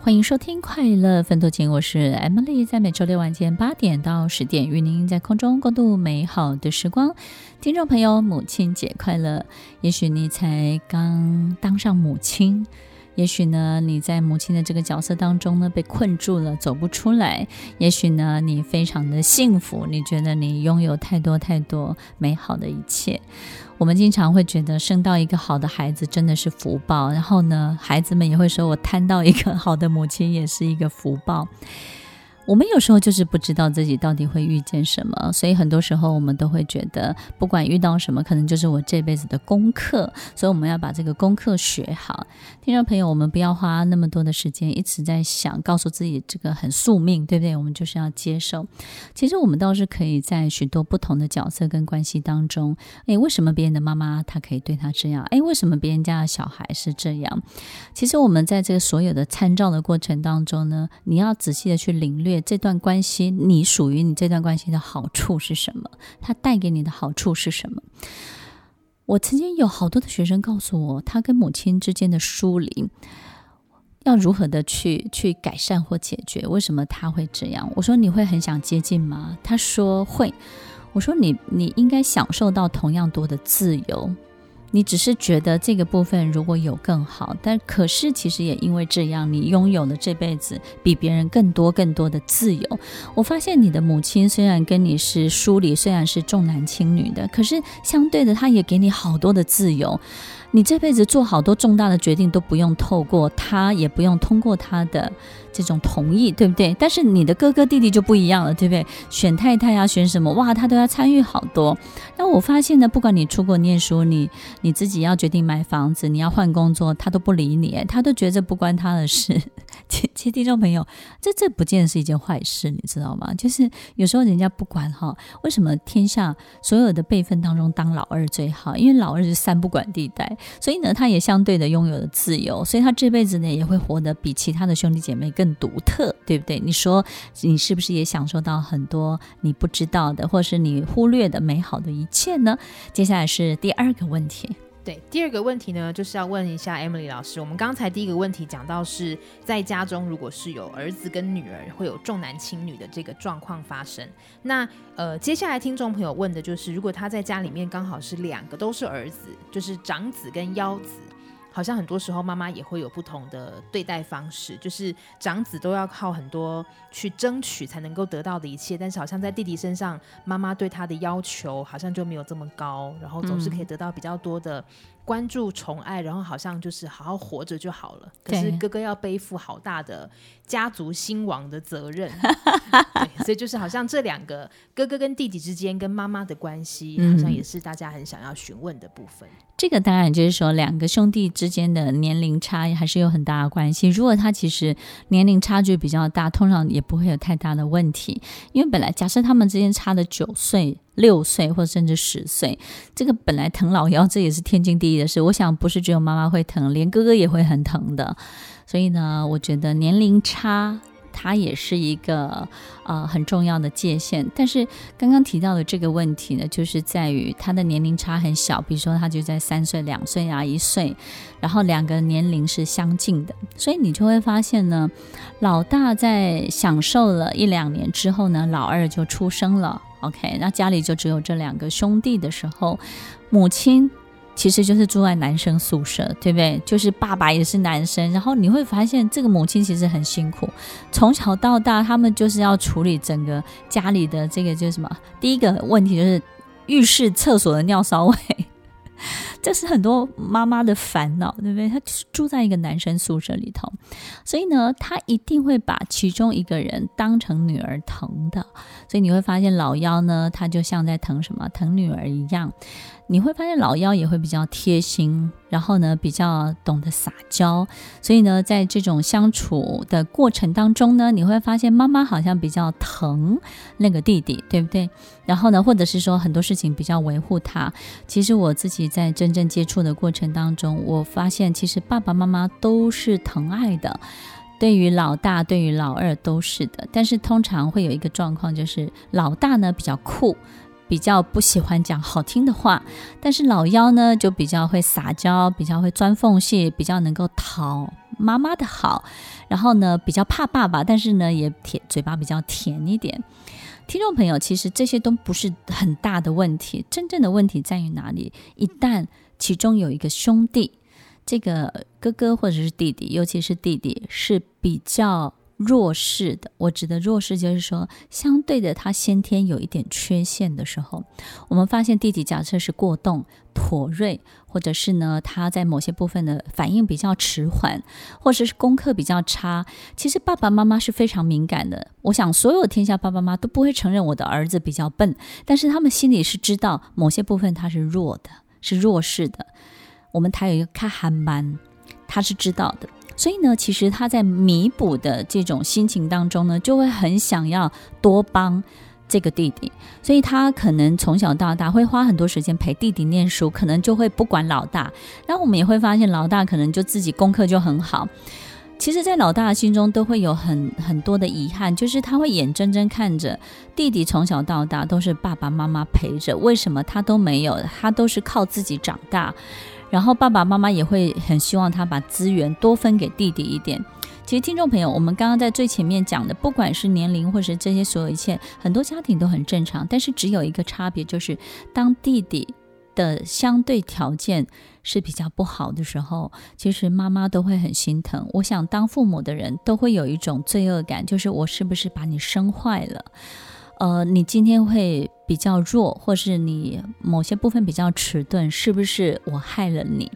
欢迎收听《快乐分多金》，我是 Emily，在每周六晚间八点到十点，与您在空中共度美好的时光。听众朋友，母亲节快乐！也许你才刚当上母亲，也许呢，你在母亲的这个角色当中呢，被困住了，走不出来。也许呢，你非常的幸福，你觉得你拥有太多太多美好的一切。我们经常会觉得生到一个好的孩子真的是福报，然后呢，孩子们也会说，我摊到一个好的母亲也是一个福报。我们有时候就是不知道自己到底会遇见什么，所以很多时候我们都会觉得，不管遇到什么，可能就是我这辈子的功课，所以我们要把这个功课学好。听众朋友，我们不要花那么多的时间一直在想，告诉自己这个很宿命，对不对？我们就是要接受。其实我们倒是可以在许多不同的角色跟关系当中，诶，为什么别人的妈妈她可以对她这样？诶，为什么别人家的小孩是这样？其实我们在这个所有的参照的过程当中呢，你要仔细的去领略。这段关系，你属于你这段关系的好处是什么？它带给你的好处是什么？我曾经有好多的学生告诉我，他跟母亲之间的疏离，要如何的去去改善或解决？为什么他会这样？我说，你会很想接近吗？他说会。我说，你你应该享受到同样多的自由。你只是觉得这个部分如果有更好，但可是其实也因为这样，你拥有了这辈子比别人更多更多的自由。我发现你的母亲虽然跟你是书里，虽然是重男轻女的，可是相对的，她也给你好多的自由。你这辈子做好多重大的决定都不用透过他，也不用通过他的。这种同意对不对？但是你的哥哥弟弟就不一样了，对不对？选太太啊，选什么哇，他都要参与好多。那我发现呢，不管你出国念书，你你自己要决定买房子，你要换工作，他都不理你，他都觉得不关他的事。其实听众朋友，这这不见得是一件坏事，你知道吗？就是有时候人家不管哈，为什么天下所有的辈分当中当老二最好？因为老二是三不管地带，所以呢，他也相对的拥有了自由，所以他这辈子呢也会活得比其他的兄弟姐妹更。独特，对不对？你说你是不是也享受到很多你不知道的，或是你忽略的美好的一切呢？接下来是第二个问题。对，第二个问题呢，就是要问一下 Emily 老师。我们刚才第一个问题讲到是在家中，如果是有儿子跟女儿会有重男轻女的这个状况发生。那呃，接下来听众朋友问的就是，如果他在家里面刚好是两个都是儿子，就是长子跟幺子。好像很多时候妈妈也会有不同的对待方式，就是长子都要靠很多去争取才能够得到的一切，但是好像在弟弟身上，妈妈对他的要求好像就没有这么高，然后总是可以得到比较多的关注、宠爱，然后好像就是好好活着就好了。可是哥哥要背负好大的家族兴亡的责任，对，所以就是好像这两个哥哥跟弟弟之间跟妈妈的关系，好像也是大家很想要询问的部分。这个当然就是说，两个兄弟之间的年龄差还是有很大的关系。如果他其实年龄差距比较大，通常也不会有太大的问题。因为本来假设他们之间差的九岁、六岁，或者甚至十岁，这个本来疼老幺，这也是天经地义的事。我想不是只有妈妈会疼，连哥哥也会很疼的。所以呢，我觉得年龄差。它也是一个呃很重要的界限，但是刚刚提到的这个问题呢，就是在于他的年龄差很小，比如说他就在三岁、两岁啊、一岁，然后两个年龄是相近的，所以你就会发现呢，老大在享受了一两年之后呢，老二就出生了，OK，那家里就只有这两个兄弟的时候，母亲。其实就是住在男生宿舍，对不对？就是爸爸也是男生，然后你会发现这个母亲其实很辛苦，从小到大他们就是要处理整个家里的这个就是什么？第一个问题就是浴室、厕所的尿骚味。这是很多妈妈的烦恼，对不对？她住在一个男生宿舍里头，所以呢，她一定会把其中一个人当成女儿疼的。所以你会发现老幺呢，他就像在疼什么？疼女儿一样。你会发现老幺也会比较贴心，然后呢，比较懂得撒娇。所以呢，在这种相处的过程当中呢，你会发现妈妈好像比较疼那个弟弟，对不对？然后呢，或者是说很多事情比较维护他。其实我自己在真正接触的过程当中，我发现其实爸爸妈妈都是疼爱的，对于老大，对于老二都是的。但是通常会有一个状况，就是老大呢比较酷。比较不喜欢讲好听的话，但是老幺呢就比较会撒娇，比较会钻缝隙，比较能够讨妈妈的好。然后呢，比较怕爸爸，但是呢也甜，嘴巴比较甜一点。听众朋友，其实这些都不是很大的问题，真正的问题在于哪里？一旦其中有一个兄弟，这个哥哥或者是弟弟，尤其是弟弟是比较弱势的。我指的弱势就是说，相对的他先天有一点缺陷的时候，我们发现弟弟假设是过动、妥瑞，或者是呢他在某些部分的反应比较迟缓，或者是功课比较差。其实爸爸妈妈是非常敏感的。我想所有天下爸爸妈妈都不会承认我的儿子比较笨，但是他们心里是知道某些部分他是弱的，是弱势的。我们台有一个卡韩班，他是知道的。所以呢，其实他在弥补的这种心情当中呢，就会很想要多帮这个弟弟，所以他可能从小到大会花很多时间陪弟弟念书，可能就会不管老大。然后我们也会发现，老大可能就自己功课就很好。其实，在老大的心中都会有很很多的遗憾，就是他会眼睁睁看着弟弟从小到大都是爸爸妈妈陪着，为什么他都没有？他都是靠自己长大。然后爸爸妈妈也会很希望他把资源多分给弟弟一点。其实听众朋友，我们刚刚在最前面讲的，不管是年龄或是这些所有一切，很多家庭都很正常。但是只有一个差别，就是当弟弟的相对条件是比较不好的时候，其实妈妈都会很心疼。我想当父母的人都会有一种罪恶感，就是我是不是把你生坏了？呃，你今天会比较弱，或是你某些部分比较迟钝，是不是我害了你？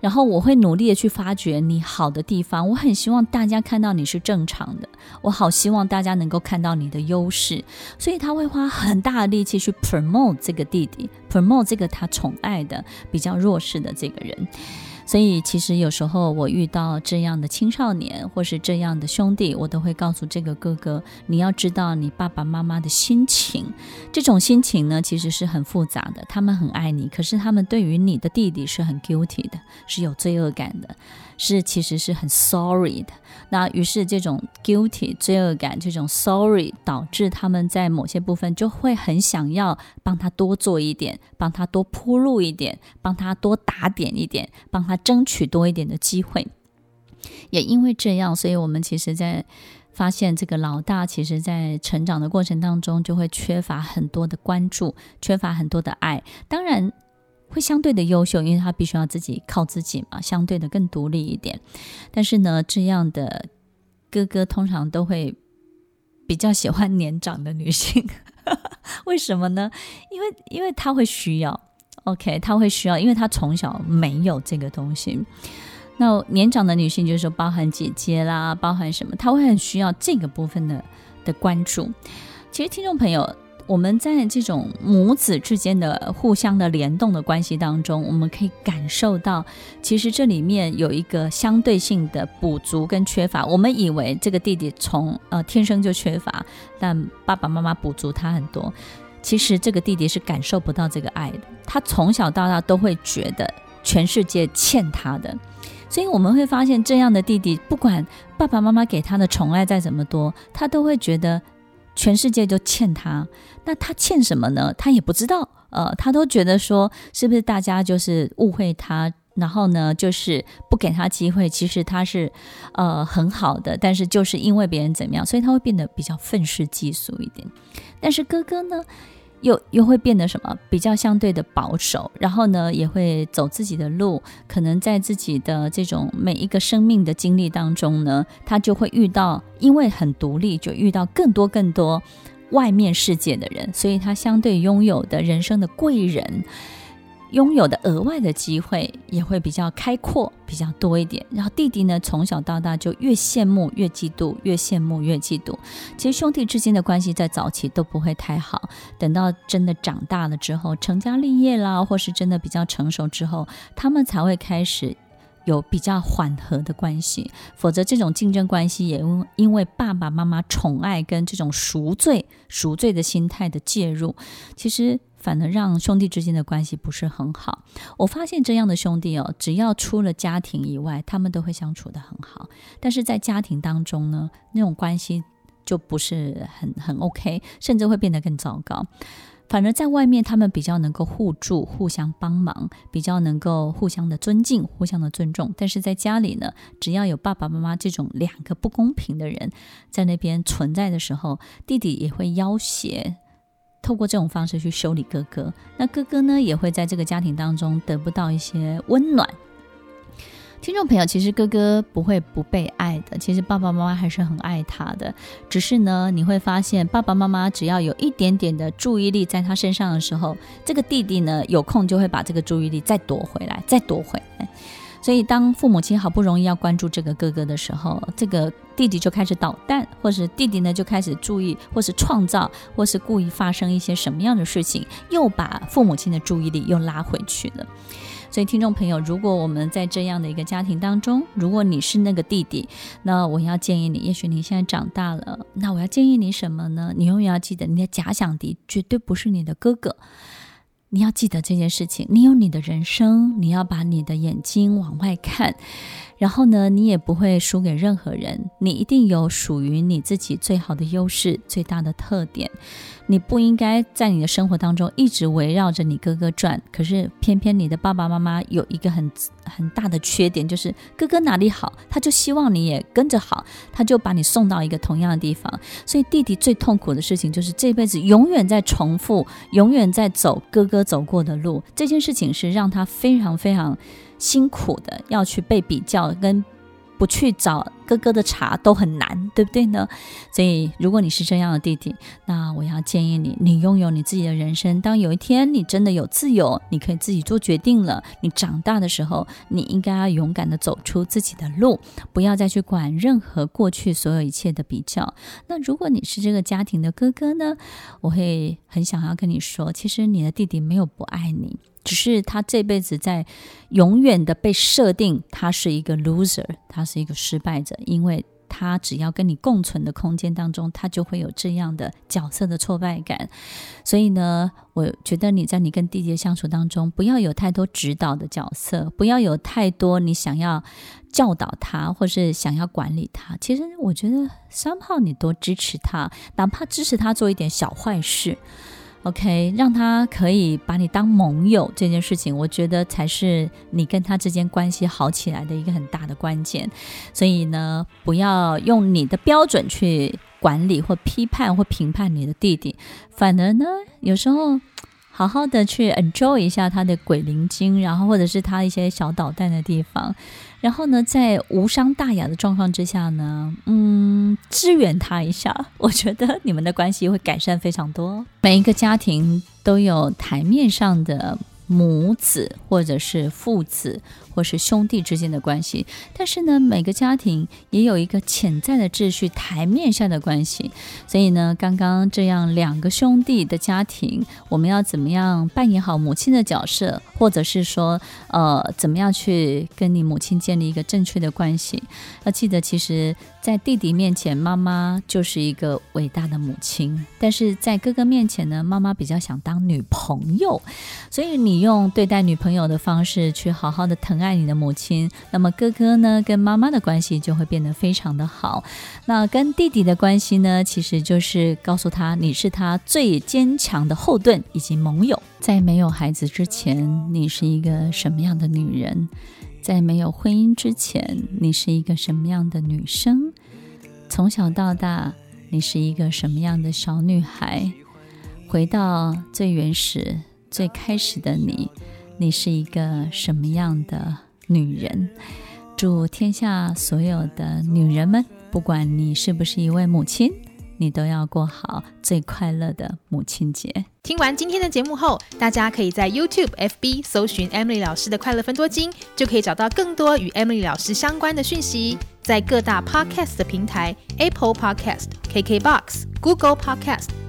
然后我会努力的去发掘你好的地方。我很希望大家看到你是正常的，我好希望大家能够看到你的优势，所以他会花很大的力气去 promote 这个弟弟，promote 这个他宠爱的比较弱势的这个人。所以，其实有时候我遇到这样的青少年，或是这样的兄弟，我都会告诉这个哥哥：你要知道你爸爸妈妈的心情。这种心情呢，其实是很复杂的。他们很爱你，可是他们对于你的弟弟是很 guilty 的，是有罪恶感的。是，其实是很 sorry 的。那于是这种 guilty 罪恶感，这种 sorry 导致他们在某些部分就会很想要帮他多做一点，帮他多铺路一点，帮他多打点一点，帮他争取多一点的机会。也因为这样，所以我们其实，在发现这个老大，其实在成长的过程当中，就会缺乏很多的关注，缺乏很多的爱。当然。会相对的优秀，因为他必须要自己靠自己嘛，相对的更独立一点。但是呢，这样的哥哥通常都会比较喜欢年长的女性，为什么呢？因为因为他会需要，OK，他会需要，因为他从小没有这个东西。那年长的女性就是说，包含姐姐啦，包含什么，他会很需要这个部分的的关注。其实听众朋友。我们在这种母子之间的互相的联动的关系当中，我们可以感受到，其实这里面有一个相对性的补足跟缺乏。我们以为这个弟弟从呃天生就缺乏，但爸爸妈妈补足他很多。其实这个弟弟是感受不到这个爱的，他从小到大都会觉得全世界欠他的。所以我们会发现，这样的弟弟，不管爸爸妈妈给他的宠爱再怎么多，他都会觉得。全世界都欠他，那他欠什么呢？他也不知道，呃，他都觉得说，是不是大家就是误会他，然后呢，就是不给他机会。其实他是，呃，很好的，但是就是因为别人怎么样，所以他会变得比较愤世嫉俗一点。但是哥哥呢？又又会变得什么？比较相对的保守，然后呢，也会走自己的路。可能在自己的这种每一个生命的经历当中呢，他就会遇到，因为很独立，就遇到更多更多外面世界的人，所以他相对拥有的人生的贵人。拥有的额外的机会也会比较开阔，比较多一点。然后弟弟呢，从小到大就越羡慕越嫉妒，越羡慕越嫉妒。其实兄弟之间的关系在早期都不会太好，等到真的长大了之后，成家立业啦，或是真的比较成熟之后，他们才会开始有比较缓和的关系。否则这种竞争关系也因因为爸爸妈妈宠爱跟这种赎罪赎罪的心态的介入，其实。反而让兄弟之间的关系不是很好。我发现这样的兄弟哦，只要出了家庭以外，他们都会相处得很好。但是在家庭当中呢，那种关系就不是很很 OK，甚至会变得更糟糕。反而在外面他们比较能够互助、互相帮忙，比较能够互相的尊敬、互相的尊重。但是在家里呢，只要有爸爸妈妈这种两个不公平的人在那边存在的时候，弟弟也会要挟，透过这种方式去修理哥哥。那哥哥呢，也会在这个家庭当中得不到一些温暖。听众朋友，其实哥哥不会不被爱的，其实爸爸妈妈还是很爱他的。只是呢，你会发现爸爸妈妈只要有一点点的注意力在他身上的时候，这个弟弟呢，有空就会把这个注意力再夺回来，再夺回来。所以当父母亲好不容易要关注这个哥哥的时候，这个弟弟就开始捣蛋，或是弟弟呢就开始注意，或是创造，或是故意发生一些什么样的事情，又把父母亲的注意力又拉回去了。所以，听众朋友，如果我们在这样的一个家庭当中，如果你是那个弟弟，那我要建议你，也许你现在长大了，那我要建议你什么呢？你永远要记得，你的假想敌绝对不是你的哥哥。你要记得这件事情，你有你的人生，你要把你的眼睛往外看。然后呢，你也不会输给任何人，你一定有属于你自己最好的优势、最大的特点。你不应该在你的生活当中一直围绕着你哥哥转，可是偏偏你的爸爸妈妈有一个很很大的缺点，就是哥哥哪里好，他就希望你也跟着好，他就把你送到一个同样的地方。所以弟弟最痛苦的事情就是这辈子永远在重复，永远在走哥哥走过的路。这件事情是让他非常非常。辛苦的要去被比较，跟不去找哥哥的茶都很难，对不对呢？所以，如果你是这样的弟弟，那我要建议你，你拥有你自己的人生。当有一天你真的有自由，你可以自己做决定了，你长大的时候，你应该要勇敢的走出自己的路，不要再去管任何过去所有一切的比较。那如果你是这个家庭的哥哥呢，我会很想要跟你说，其实你的弟弟没有不爱你。只是他这辈子在永远的被设定，他是一个 loser，他是一个失败者，因为他只要跟你共存的空间当中，他就会有这样的角色的挫败感。所以呢，我觉得你在你跟弟弟的相处当中，不要有太多指导的角色，不要有太多你想要教导他或是想要管理他。其实我觉得三号你多支持他，哪怕支持他做一点小坏事。OK，让他可以把你当盟友这件事情，我觉得才是你跟他之间关系好起来的一个很大的关键。所以呢，不要用你的标准去管理或批判或评判你的弟弟，反而呢，有时候好好的去 enjoy 一下他的鬼灵精，然后或者是他一些小捣蛋的地方。然后呢，在无伤大雅的状况之下呢，嗯，支援他一下，我觉得你们的关系会改善非常多。每一个家庭都有台面上的母子，或者是父子。或是兄弟之间的关系，但是呢，每个家庭也有一个潜在的秩序，台面下的关系。所以呢，刚刚这样两个兄弟的家庭，我们要怎么样扮演好母亲的角色，或者是说，呃，怎么样去跟你母亲建立一个正确的关系？要记得，其实，在弟弟面前，妈妈就是一个伟大的母亲；但是在哥哥面前呢，妈妈比较想当女朋友。所以，你用对待女朋友的方式去好好的疼。爱你的母亲，那么哥哥呢，跟妈妈的关系就会变得非常的好。那跟弟弟的关系呢，其实就是告诉他，你是他最坚强的后盾以及盟友。在没有孩子之前，你是一个什么样的女人？在没有婚姻之前，你是一个什么样的女生？从小到大，你是一个什么样的小女孩？回到最原始、最开始的你。你是一个什么样的女人？祝天下所有的女人们，不管你是不是一位母亲，你都要过好最快乐的母亲节。听完今天的节目后，大家可以在 YouTube、FB 搜寻 Emily 老师的快乐分多金，就可以找到更多与 Emily 老师相关的讯息。在各大 Podcast 的平台，Apple Podcast、KKBox、Google Podcast、